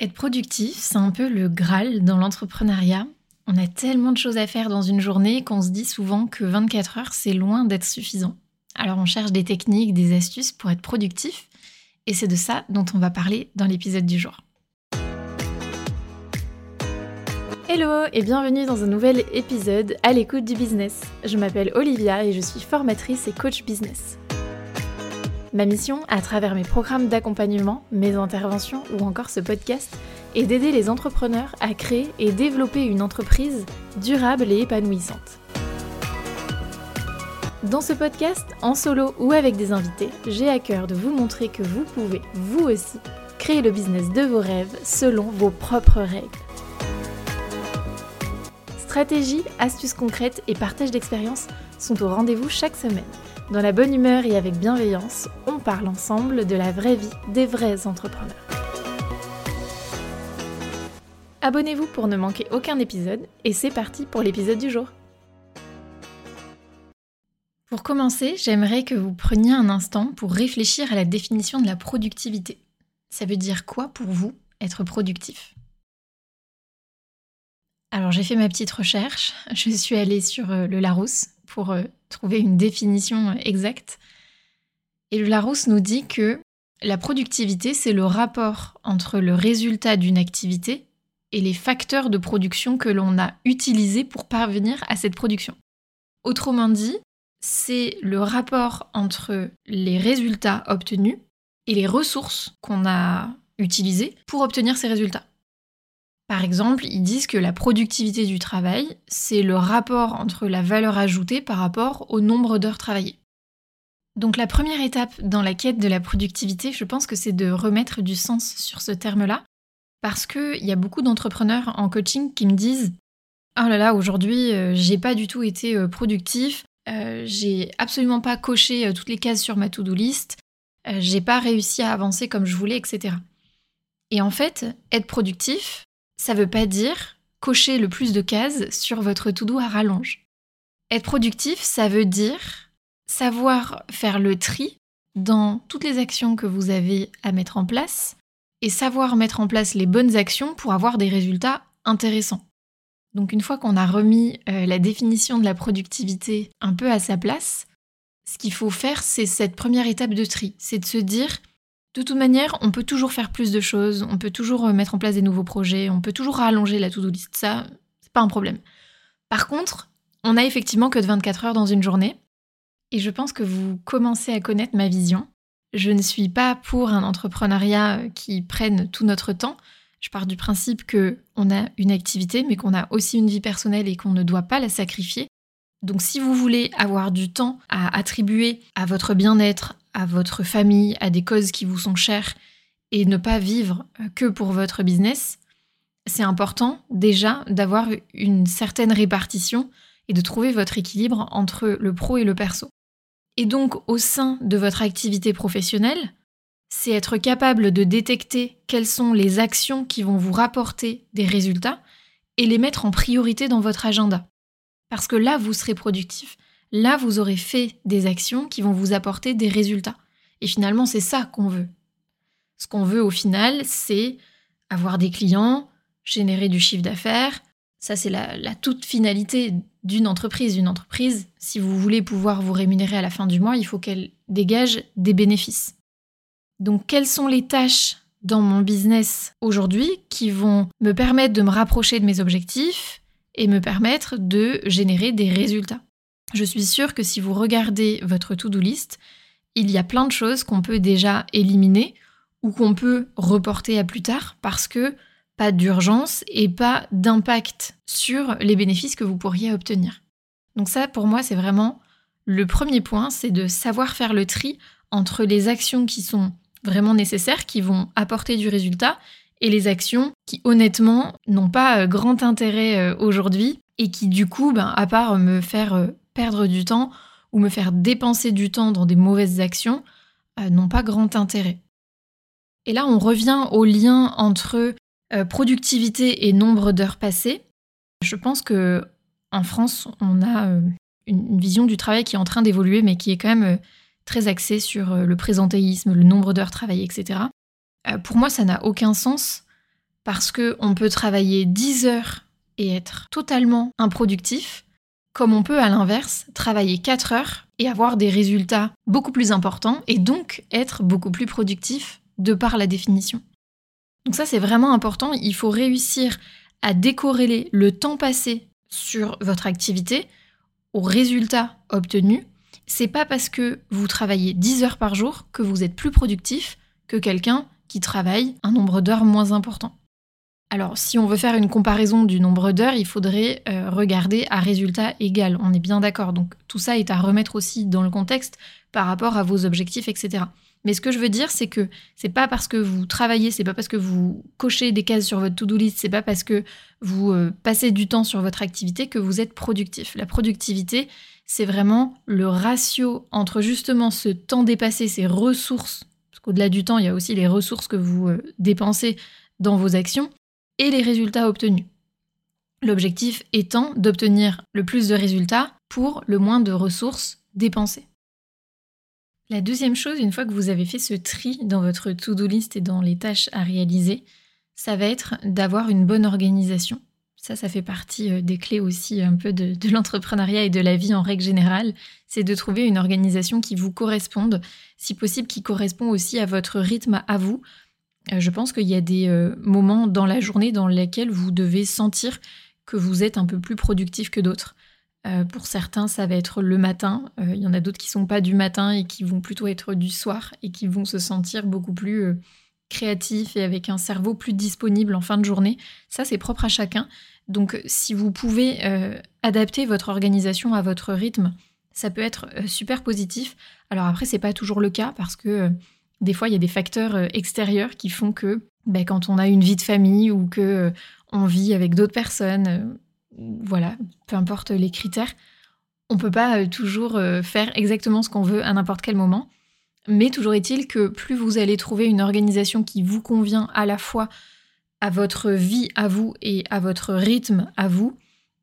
Être productif, c'est un peu le Graal dans l'entrepreneuriat. On a tellement de choses à faire dans une journée qu'on se dit souvent que 24 heures, c'est loin d'être suffisant. Alors on cherche des techniques, des astuces pour être productif, et c'est de ça dont on va parler dans l'épisode du jour. Hello et bienvenue dans un nouvel épisode à l'écoute du business. Je m'appelle Olivia et je suis formatrice et coach business. Ma mission, à travers mes programmes d'accompagnement, mes interventions ou encore ce podcast, est d'aider les entrepreneurs à créer et développer une entreprise durable et épanouissante. Dans ce podcast, en solo ou avec des invités, j'ai à cœur de vous montrer que vous pouvez, vous aussi, créer le business de vos rêves selon vos propres règles. Stratégies, astuces concrètes et partage d'expériences sont au rendez-vous chaque semaine. Dans la bonne humeur et avec bienveillance, on parle ensemble de la vraie vie des vrais entrepreneurs. Abonnez-vous pour ne manquer aucun épisode et c'est parti pour l'épisode du jour. Pour commencer, j'aimerais que vous preniez un instant pour réfléchir à la définition de la productivité. Ça veut dire quoi pour vous être productif? Alors j'ai fait ma petite recherche, je suis allée sur euh, le Larousse pour euh, trouver une définition exacte. Et le Larousse nous dit que la productivité, c'est le rapport entre le résultat d'une activité et les facteurs de production que l'on a utilisés pour parvenir à cette production. Autrement dit, c'est le rapport entre les résultats obtenus et les ressources qu'on a utilisées pour obtenir ces résultats. Par exemple, ils disent que la productivité du travail, c'est le rapport entre la valeur ajoutée par rapport au nombre d'heures travaillées. Donc la première étape dans la quête de la productivité, je pense que c'est de remettre du sens sur ce terme-là, parce qu'il y a beaucoup d'entrepreneurs en coaching qui me disent Oh là là, aujourd'hui, euh, j'ai pas du tout été euh, productif, euh, j'ai absolument pas coché toutes les cases sur ma to-do list, j'ai pas réussi à avancer comme je voulais, etc. Et en fait, être productif, ça veut pas dire cocher le plus de cases sur votre to-do à rallonge. Être productif, ça veut dire savoir faire le tri dans toutes les actions que vous avez à mettre en place et savoir mettre en place les bonnes actions pour avoir des résultats intéressants. Donc une fois qu'on a remis euh, la définition de la productivité un peu à sa place, ce qu'il faut faire, c'est cette première étape de tri, c'est de se dire de toute manière, on peut toujours faire plus de choses, on peut toujours euh, mettre en place des nouveaux projets, on peut toujours rallonger la to-do list, ça, c'est pas un problème. Par contre, on a effectivement que de 24 heures dans une journée, et je pense que vous commencez à connaître ma vision. Je ne suis pas pour un entrepreneuriat euh, qui prenne tout notre temps. Je pars du principe que on a une activité, mais qu'on a aussi une vie personnelle et qu'on ne doit pas la sacrifier. Donc si vous voulez avoir du temps à attribuer à votre bien-être, à votre famille, à des causes qui vous sont chères et ne pas vivre euh, que pour votre business, c'est important déjà d'avoir une certaine répartition et de trouver votre équilibre entre le pro et le perso. Et donc au sein de votre activité professionnelle, c'est être capable de détecter quelles sont les actions qui vont vous rapporter des résultats et les mettre en priorité dans votre agenda. Parce que là, vous serez productif. Là, vous aurez fait des actions qui vont vous apporter des résultats. Et finalement, c'est ça qu'on veut. Ce qu'on veut au final, c'est avoir des clients, générer du chiffre d'affaires. Ça, c'est la, toute finalité d'une entreprise. Une entreprise, si vous voulez pouvoir vous rémunérer à la fin du mois, il faut qu'elle dégage des bénéfices. Donc, quelles sont les tâches dans mon business aujourd'hui qui vont me permettre de me rapprocher de mes objectifs et me permettre de générer des résultats? Je suis sûre que si vous regardez votre to-do list, il y a plein de choses qu'on peut déjà éliminer ou qu'on peut reporter à plus tard parce que pas d'urgence et pas d'impact sur les bénéfices que vous pourriez obtenir. Donc ça, pour moi, c'est vraiment le premier point, c'est de savoir faire le tri entre les actions qui sont vraiment nécessaires, qui vont apporter du résultat, et les actions qui, honnêtement, n'ont pas euh, grand intérêt euh, aujourd'hui et qui, du coup, ben, à part me faire euh, perdre du temps ou me faire dépenser du temps dans des mauvaises actions euh, n'ont pas grand intérêt. Et là, on revient au lien entre euh, productivité et nombre d'heures passées. Je pense que en France, on a euh, une, vision du travail qui est en train d'évoluer, mais qui est quand même très axée sur le présentéisme, le nombre d'heures travaillées, etc. pour moi, ça n'a aucun sens parce qu'on peut travailler 10 heures et être totalement improductif, comme on peut à l'inverse travailler 4 heures et avoir des résultats beaucoup plus importants et donc être beaucoup plus productif de par la définition. Donc ça c'est vraiment important, il faut réussir à décorréler le temps passé sur votre activité aux résultats obtenus. C'est pas parce que vous travaillez 10 heures par jour que vous êtes plus productif que quelqu'un qui travaille un nombre d'heures moins important. Alors, si on veut faire une comparaison du nombre d'heures, il faudrait euh, regarder à résultat égal. On est bien d'accord. Donc, tout ça est à remettre aussi dans le contexte par rapport à vos objectifs, etc. Mais ce que je veux dire, c'est que c'est pas parce que vous travaillez, c'est pas parce que vous cochez des cases sur votre to-do list, c'est pas parce que vous euh, passez du temps sur votre activité que vous êtes productif. La productivité, c'est vraiment le ratio entre justement ce temps dépassé, ces ressources, parce qu'au-delà du temps, il y a aussi les ressources que vous euh, dépensez dans vos actions, et les résultats obtenus. L'objectif étant d'obtenir le plus de résultats pour le moins de ressources dépensées. La deuxième chose, une fois que vous avez fait ce tri dans votre to-do list et dans les tâches à réaliser, ça va être d'avoir une bonne organisation. Ça, ça fait partie euh, des clés aussi un peu de, de l'entrepreneuriat et de la vie en règle générale. C'est de trouver une organisation qui vous corresponde, si possible qui correspond aussi à votre rythme à vous, je pense qu'il y a des euh, moments dans la journée dans lesquels vous devez sentir que vous êtes un peu plus productif que d'autres. Euh, pour certains, ça va être le matin. Il y en a d'autres qui sont pas du matin et qui vont plutôt être du soir et qui vont se sentir beaucoup plus créatifs et avec un cerveau plus disponible en fin de journée. Ça, c'est propre à chacun. Donc, si vous pouvez adapter votre organisation à votre rythme, ça peut être super positif. Alors après, c'est pas toujours le cas parce que des fois, il y a des facteurs euh, extérieurs qui font que ben, quand on a une vie de famille ou que euh, on vit avec d'autres personnes, euh, voilà, peu importe les critères, on peut pas toujours faire exactement ce qu'on veut à n'importe quel moment. Mais toujours est-il que plus vous allez trouver une organisation qui vous convient à la fois à votre vie à vous et à votre rythme à vous,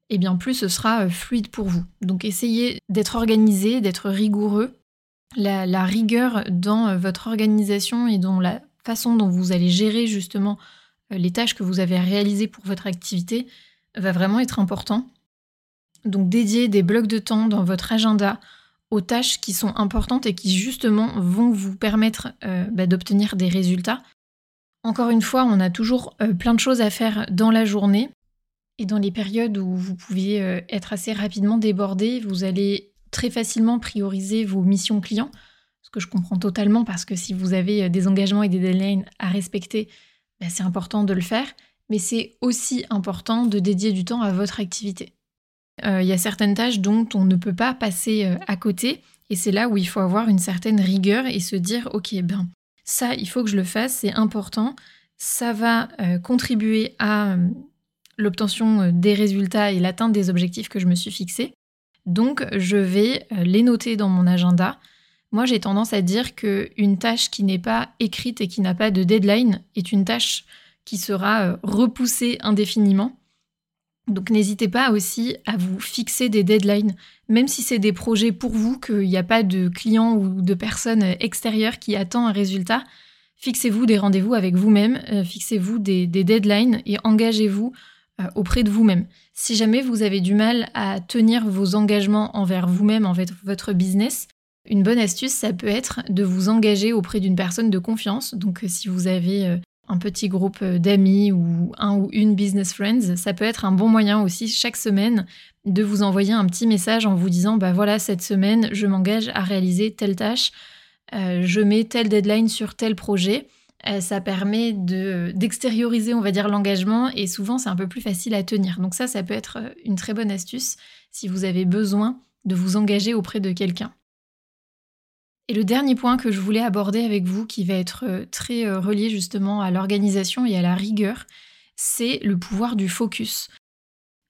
et eh bien plus ce sera fluide pour vous. Donc essayez d'être organisé, d'être rigoureux la, rigueur dans euh, votre organisation et dans la façon dont vous allez gérer justement euh, les tâches que vous avez à réaliser pour votre activité va vraiment être important. Donc dédier des blocs de temps dans votre agenda aux tâches qui sont importantes et qui justement vont vous permettre euh, bah, d'obtenir des résultats. Encore une fois, on a toujours plein de choses à faire dans la journée et dans les périodes où vous pouvez être assez rapidement débordé, vous allez très facilement prioriser vos missions clients, ce que je comprends totalement parce que si vous avez euh, des engagements et des deadlines à respecter, bah, c'est important de le faire, mais c'est aussi important de dédier du temps à votre activité. Euh, il y a certaines tâches dont on ne peut pas passer euh, à côté, et c'est là où il faut avoir une certaine rigueur et se dire, ok, ben ça, il faut que je le fasse, c'est important, ça va contribuer à l'obtention des résultats et l'atteinte des objectifs que je me suis fixés. Donc, je vais euh, les noter dans mon agenda. Moi, j'ai tendance à dire qu'une tâche qui n'est pas écrite et qui n'a pas de deadline est une tâche qui sera euh, repoussée indéfiniment. Donc n'hésitez pas aussi à vous fixer des deadlines, même si c'est des projets pour vous, qu'il n'y a pas de clients ou de personnes extérieures qui attendent un résultat. Fixez-vous des rendez-vous avec vous-même, euh, fixez-vous des, deadlines et engagez-vous auprès de vous-même. Si jamais vous avez du mal à tenir vos engagements envers vous-même, envers votre business, une bonne astuce, ça peut être de vous engager auprès d'une personne de confiance. Donc euh, si vous avez euh, un petit groupe euh, d'amis ou un ou une business friends, ça peut être un bon moyen aussi chaque semaine de vous envoyer un petit message en vous disant bah voilà cette semaine je m'engage à réaliser telle tâche, je mets telle deadline sur tel projet euh, ça permet d'extérioriser, on va dire, l'engagement et souvent c'est un peu plus facile à tenir. Donc ça, ça peut être euh, une très bonne astuce si vous avez besoin de vous engager auprès de quelqu'un. Et le dernier point que je voulais aborder avec vous, qui va être euh, très relié justement à l'organisation et à la rigueur, c'est le pouvoir du focus.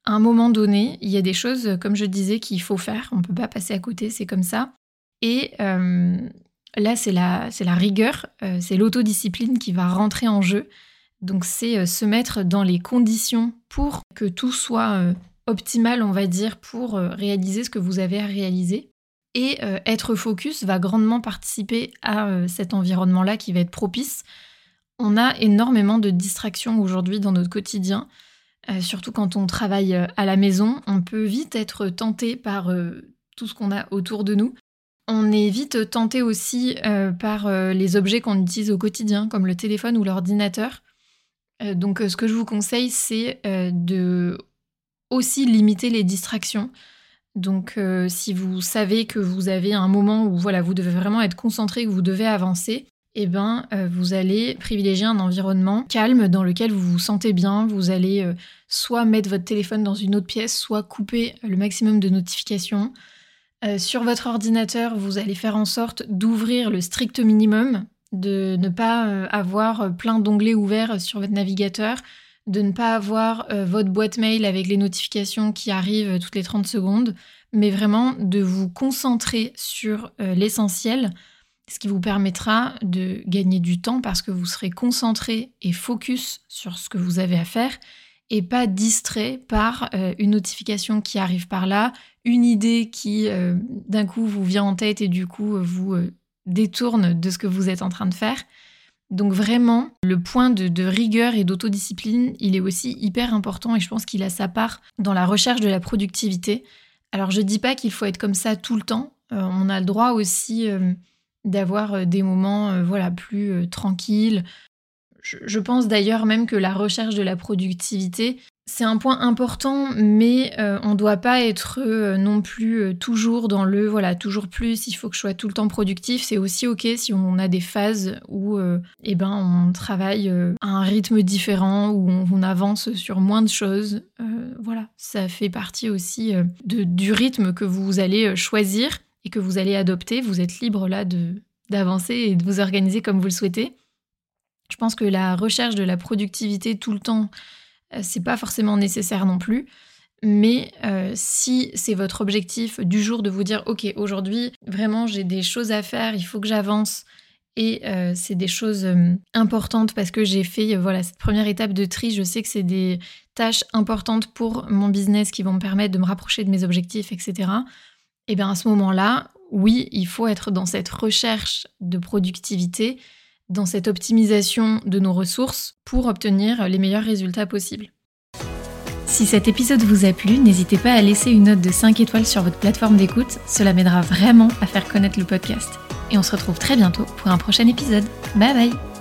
À un moment donné, il y a des choses, comme je disais, qu'il faut faire. On ne peut pas passer à côté, c'est comme ça. Et Là, c'est la, rigueur, euh, c'est l'autodiscipline qui va rentrer en jeu. Donc, c'est euh, se mettre dans les conditions pour que tout soit euh, optimal, on va dire, pour réaliser ce que vous avez à réaliser. Et être focus va grandement participer à cet environnement-là qui va être propice. On a énormément de distractions aujourd'hui dans notre quotidien, surtout quand on travaille à la maison. On peut vite être tenté par tout ce qu'on a autour de nous. On est vite tenté aussi par les objets qu'on utilise au quotidien, comme le téléphone ou l'ordinateur. donc ce que je vous conseille, c'est de aussi limiter les distractions. Donc si vous savez que vous avez un moment où voilà, vous devez vraiment être concentré, que vous devez avancer, eh ben, euh, vous allez privilégier un environnement calme dans lequel vous vous sentez bien. Vous allez euh, soit mettre votre téléphone dans une autre pièce, soit couper le maximum de notifications. Euh, sur votre ordinateur, vous allez faire en sorte d'ouvrir le strict minimum, de ne pas avoir plein d'onglets ouverts sur votre navigateur, de ne pas avoir votre boîte mail avec les notifications qui arrivent toutes les 30 secondes, mais vraiment de vous concentrer sur l'essentiel ce qui vous permettra de gagner du temps parce que vous serez concentré et focus sur ce que vous avez à faire et pas distrait par euh, une notification qui arrive par là, une idée qui euh, d'un coup vous vient en tête et du coup vous euh, détourne de ce que vous êtes en train de faire. Donc vraiment, le point de, de rigueur et d'autodiscipline, il est aussi hyper important et je pense qu'il a sa part dans la recherche de la productivité. Alors je dis pas qu'il faut être comme ça tout le temps, on a le droit aussi d'avoir des moments voilà plus tranquilles. Je, pense d'ailleurs même que la recherche de la productivité, c'est un point important, mais on ne doit pas être non plus toujours dans le voilà, toujours plus, il faut que je sois tout le temps productif. C'est aussi ok si on a des phases où eh ben, on travaille à un rythme différent, où on, avance sur moins de choses. voilà, ça fait partie aussi de, du rythme que vous allez choisir et que vous allez adopter, vous êtes libre là de d'avancer et de vous organiser comme vous le souhaitez. Je pense que la recherche de la productivité tout le temps, euh, c'est pas forcément nécessaire non plus. Mais euh, si c'est votre objectif du jour de vous dire ok aujourd'hui vraiment j'ai des choses à faire, il faut que j'avance et euh, c'est des choses importantes parce que j'ai fait voilà cette première étape de tri, je sais que c'est des tâches importantes pour mon business qui vont me permettre de me rapprocher de mes objectifs, etc. Et bien à ce moment-là, oui, il faut être dans cette recherche de productivité, dans cette optimisation de nos ressources pour obtenir les meilleurs résultats possibles. Si cet épisode vous a plu, n'hésitez pas à laisser une note de 5 étoiles sur votre plateforme d'écoute, cela m'aidera vraiment à faire connaître le podcast. Et on se retrouve très bientôt pour un prochain épisode. Bye bye